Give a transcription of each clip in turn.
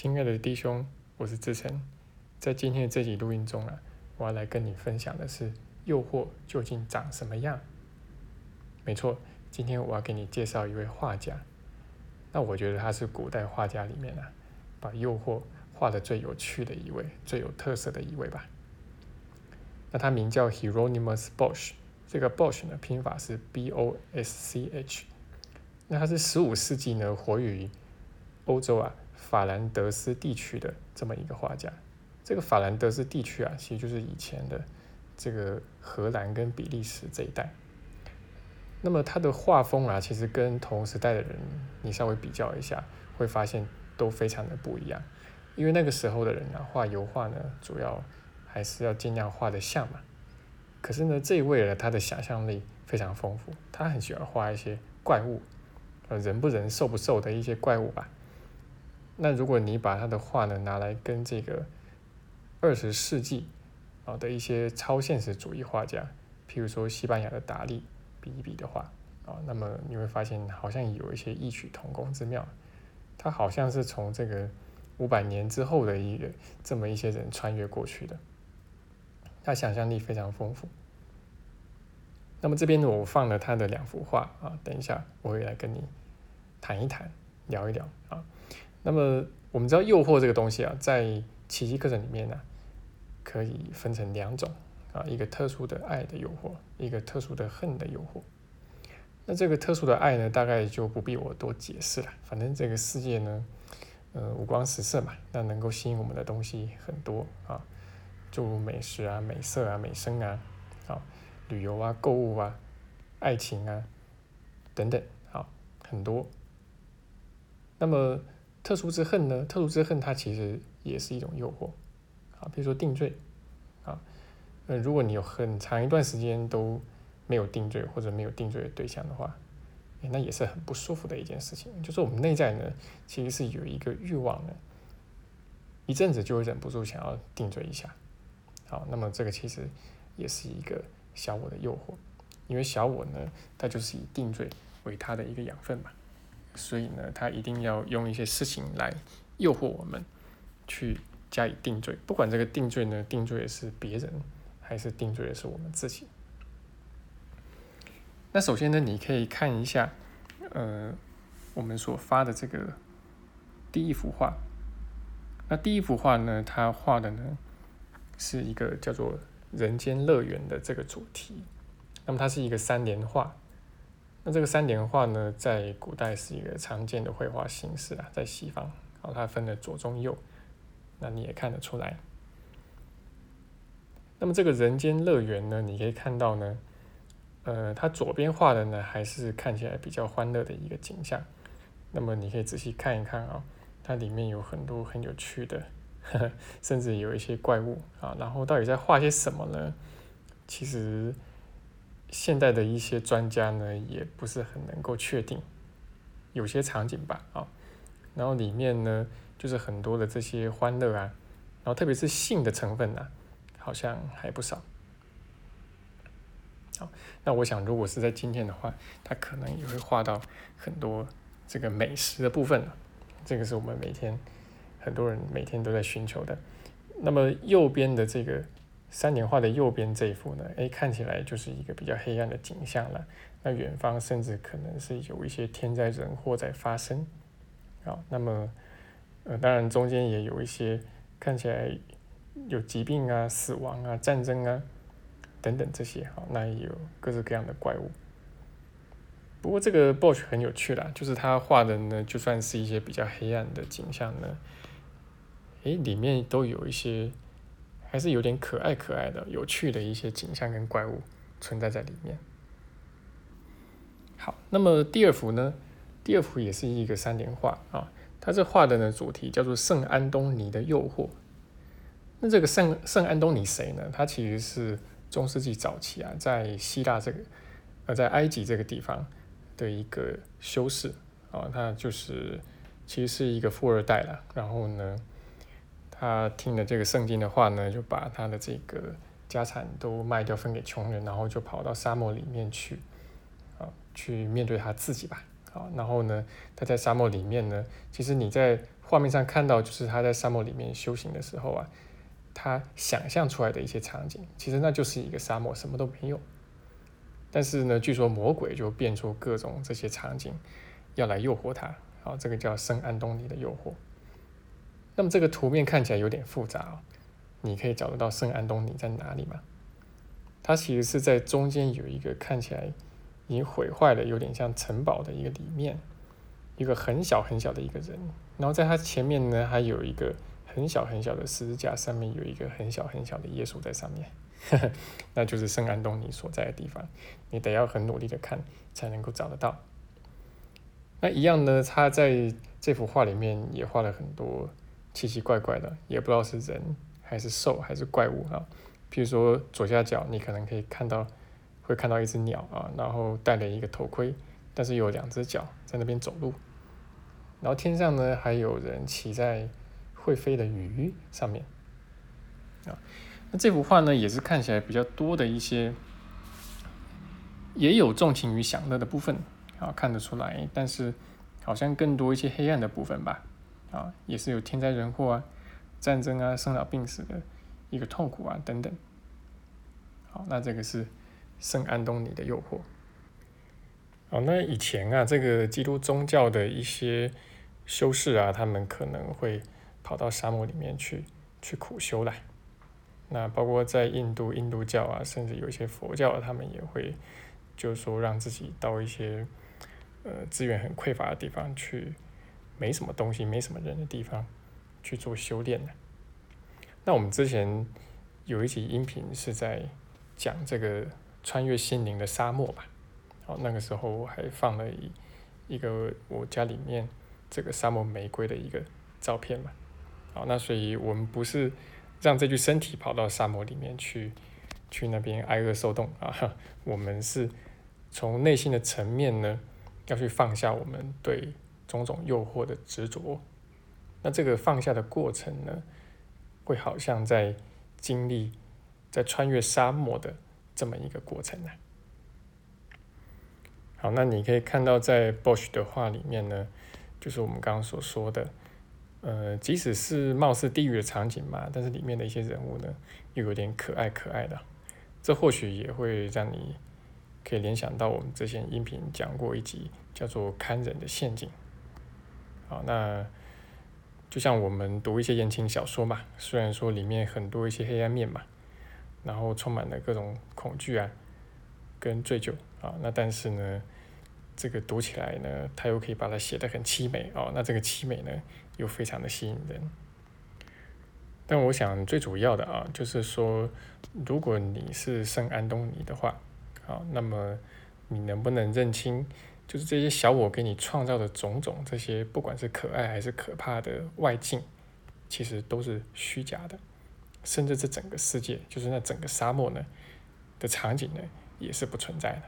亲爱的弟兄，我是志成，在今天的这集录音中啊，我要来跟你分享的是诱惑究竟长什么样。没错，今天我要给你介绍一位画家，那我觉得他是古代画家里面啊，把诱惑画的最有趣的一位，最有特色的一位吧。那他名叫 Hieronymus Bosch，这个 Bosch 呢拼法是 B O S C H。那他是十五世纪呢活跃于欧洲啊法兰德斯地区的这么一个画家。这个法兰德斯地区啊，其实就是以前的这个荷兰跟比利时这一带。那么他的画风啊，其实跟同时代的人你稍微比较一下，会发现都非常的不一样。因为那个时候的人啊，画油画呢，主要还是要尽量画的像嘛。可是呢，这一位呢，他的想象力非常丰富，他很喜欢画一些怪物。呃，人不人，兽不兽的一些怪物吧。那如果你把他的画呢拿来跟这个二十世纪啊的一些超现实主义画家，譬如说西班牙的达利比一比的话啊，那么你会发现好像有一些异曲同工之妙。他好像是从这个五百年之后的一个这么一些人穿越过去的，他想象力非常丰富。那么这边呢，我放了他的两幅画啊，等一下我会来跟你。谈一谈，聊一聊啊。那么我们知道诱惑这个东西啊，在奇迹课程里面呢，可以分成两种啊，一个特殊的爱的诱惑，一个特殊的恨的诱惑。那这个特殊的爱呢，大概就不必我多解释了。反正这个世界呢，呃，五光十色嘛，那能够吸引我们的东西很多啊，诸如美食啊、美色啊、美声啊，啊，旅游啊、购物啊、爱情啊等等，好，很多。那么特殊之恨呢？特殊之恨它其实也是一种诱惑，啊，比如说定罪，啊，呃，如果你有很长一段时间都没有定罪或者没有定罪的对象的话，那也是很不舒服的一件事情。就是我们内在呢，其实是有一个欲望的，一阵子就会忍不住想要定罪一下，好，那么这个其实也是一个小我的诱惑，因为小我呢，它就是以定罪为它的一个养分嘛。所以呢，他一定要用一些事情来诱惑我们，去加以定罪。不管这个定罪呢，定罪的是别人，还是定罪的是我们自己。那首先呢，你可以看一下，呃，我们所发的这个第一幅画。那第一幅画呢，他画的呢是一个叫做“人间乐园”的这个主题。那么它是一个三联画。那这个三联画呢，在古代是一个常见的绘画形式啊，在西方，好，它分了左、中、右，那你也看得出来。那么这个人间乐园呢，你可以看到呢，呃，它左边画的呢，还是看起来比较欢乐的一个景象。那么你可以仔细看一看啊，它里面有很多很有趣的，甚至有一些怪物啊，然后到底在画些什么呢？其实。现代的一些专家呢，也不是很能够确定，有些场景吧，啊，然后里面呢，就是很多的这些欢乐啊，然后特别是性的成分呢，好像还不少。好，那我想如果是在今天的话，他可能也会画到很多这个美食的部分了，这个是我们每天很多人每天都在寻求的。那么右边的这个。三联画的右边这一幅呢，哎，看起来就是一个比较黑暗的景象了。那远方甚至可能是有一些天灾人祸在发生。好，那么，呃，当然中间也有一些看起来有疾病啊、死亡啊、战争啊等等这些。好，那也有各式各样的怪物。不过这个 Bosch 很有趣啦，就是他画的呢，就算是一些比较黑暗的景象呢，诶，里面都有一些。还是有点可爱可爱的、有趣的一些景象跟怪物存在在里面。好，那么第二幅呢？第二幅也是一个三联画啊，它这画的呢主题叫做圣安东尼的诱惑。那这个圣圣安东尼谁呢？他其实是中世纪早期啊，在希腊这个呃在埃及这个地方的一个修士啊，他就是其实是一个富二代了，然后呢。他听了这个圣经的话呢，就把他的这个家产都卖掉分给穷人，然后就跑到沙漠里面去，啊，去面对他自己吧，啊，然后呢，他在沙漠里面呢，其实你在画面上看到，就是他在沙漠里面修行的时候啊，他想象出来的一些场景，其实那就是一个沙漠，什么都没有。但是呢，据说魔鬼就变出各种这些场景，要来诱惑他，啊，这个叫圣安东尼的诱惑。那么这个图面看起来有点复杂哦，你可以找得到圣安东尼在哪里吗？它其实是在中间有一个看起来已经毁坏的，有点像城堡的一个里面，一个很小很小的一个人，然后在他前面呢还有一个很小很小的十字架，上面有一个很小很小的耶稣在上面。那就是圣安东尼所在的地方，你得要很努力的看才能够找得到。那一样呢，他在这幅画里面也画了很多奇奇怪怪的，也不知道是人还是兽还是怪物啊。譬如说左下角，你可能可以看到，会看到一只鸟啊，然后戴了一个头盔，但是有两只脚在那边走路。然后天上呢，还有人骑在会飞的鱼上面啊。那这幅画呢，也是看起来比较多的一些，也有纵情于享乐的部分啊，看得出来。但是好像更多一些黑暗的部分吧，啊，也是有天灾人祸啊、战争啊、生老病死的一个痛苦啊等等。好，那这个是圣安东尼的诱惑。好，那以前啊，这个基督宗教的一些修士啊，他们可能会跑到沙漠里面去去苦修来。那包括在印度，印度教啊，甚至有一些佛教，他们也会，就是说让自己到一些，呃，资源很匮乏的地方去，没什么东西、没什么人的地方去做修炼的。那我们之前有一集音频是在讲这个穿越心灵的沙漠吧？好，那个时候我还放了一一个我家里面这个沙漠玫瑰的一个照片嘛。好，那所以我们不是。让这具身体跑到沙漠里面去，去那边挨饿受冻啊！我们是从内心的层面呢，要去放下我们对种种诱惑的执着。那这个放下的过程呢，会好像在经历在穿越沙漠的这么一个过程呢。好，那你可以看到在 Bosch 的画里面呢，就是我们刚刚所说的。呃，即使是貌似地狱的场景嘛，但是里面的一些人物呢，又有点可爱可爱的，这或许也会让你可以联想到我们之前音频讲过一集叫做《看人的陷阱》。好，那就像我们读一些言情小说嘛，虽然说里面很多一些黑暗面嘛，然后充满了各种恐惧啊，跟醉酒啊，那但是呢，这个读起来呢，他又可以把它写得很凄美哦，那这个凄美呢？又非常的吸引人，但我想最主要的啊，就是说，如果你是圣安东尼的话，好，那么你能不能认清，就是这些小我给你创造的种种，这些不管是可爱还是可怕的外境，其实都是虚假的，甚至这整个世界，就是那整个沙漠呢的场景呢，也是不存在的，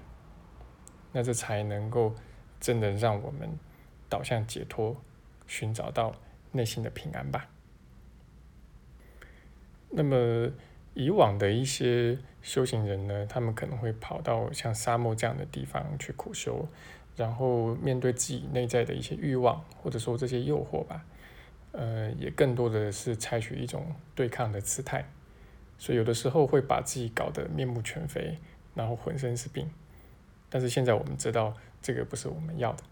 那这才能够真的让我们导向解脱。寻找到内心的平安吧。那么以往的一些修行人呢，他们可能会跑到像沙漠这样的地方去苦修，然后面对自己内在的一些欲望，或者说这些诱惑吧，呃，也更多的是采取一种对抗的姿态，所以有的时候会把自己搞得面目全非，然后浑身是病。但是现在我们知道，这个不是我们要的。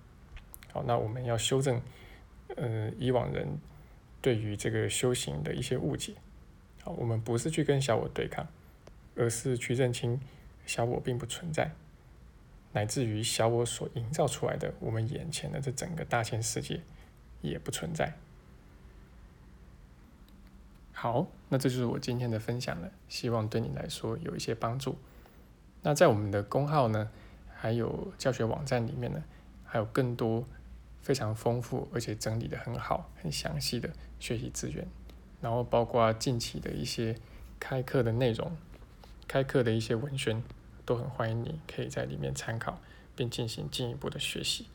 好，那我们要修正。呃，以往人对于这个修行的一些误解，好，我们不是去跟小我对抗，而是去认清小我并不存在，乃至于小我所营造出来的我们眼前的这整个大千世界也不存在。好，那这就是我今天的分享了，希望对你来说有一些帮助。那在我们的公号呢，还有教学网站里面呢，还有更多。非常丰富，而且整理的很好、很详细的学习资源，然后包括近期的一些开课的内容、开课的一些文宣，都很欢迎你可以在里面参考，并进行进一步的学习。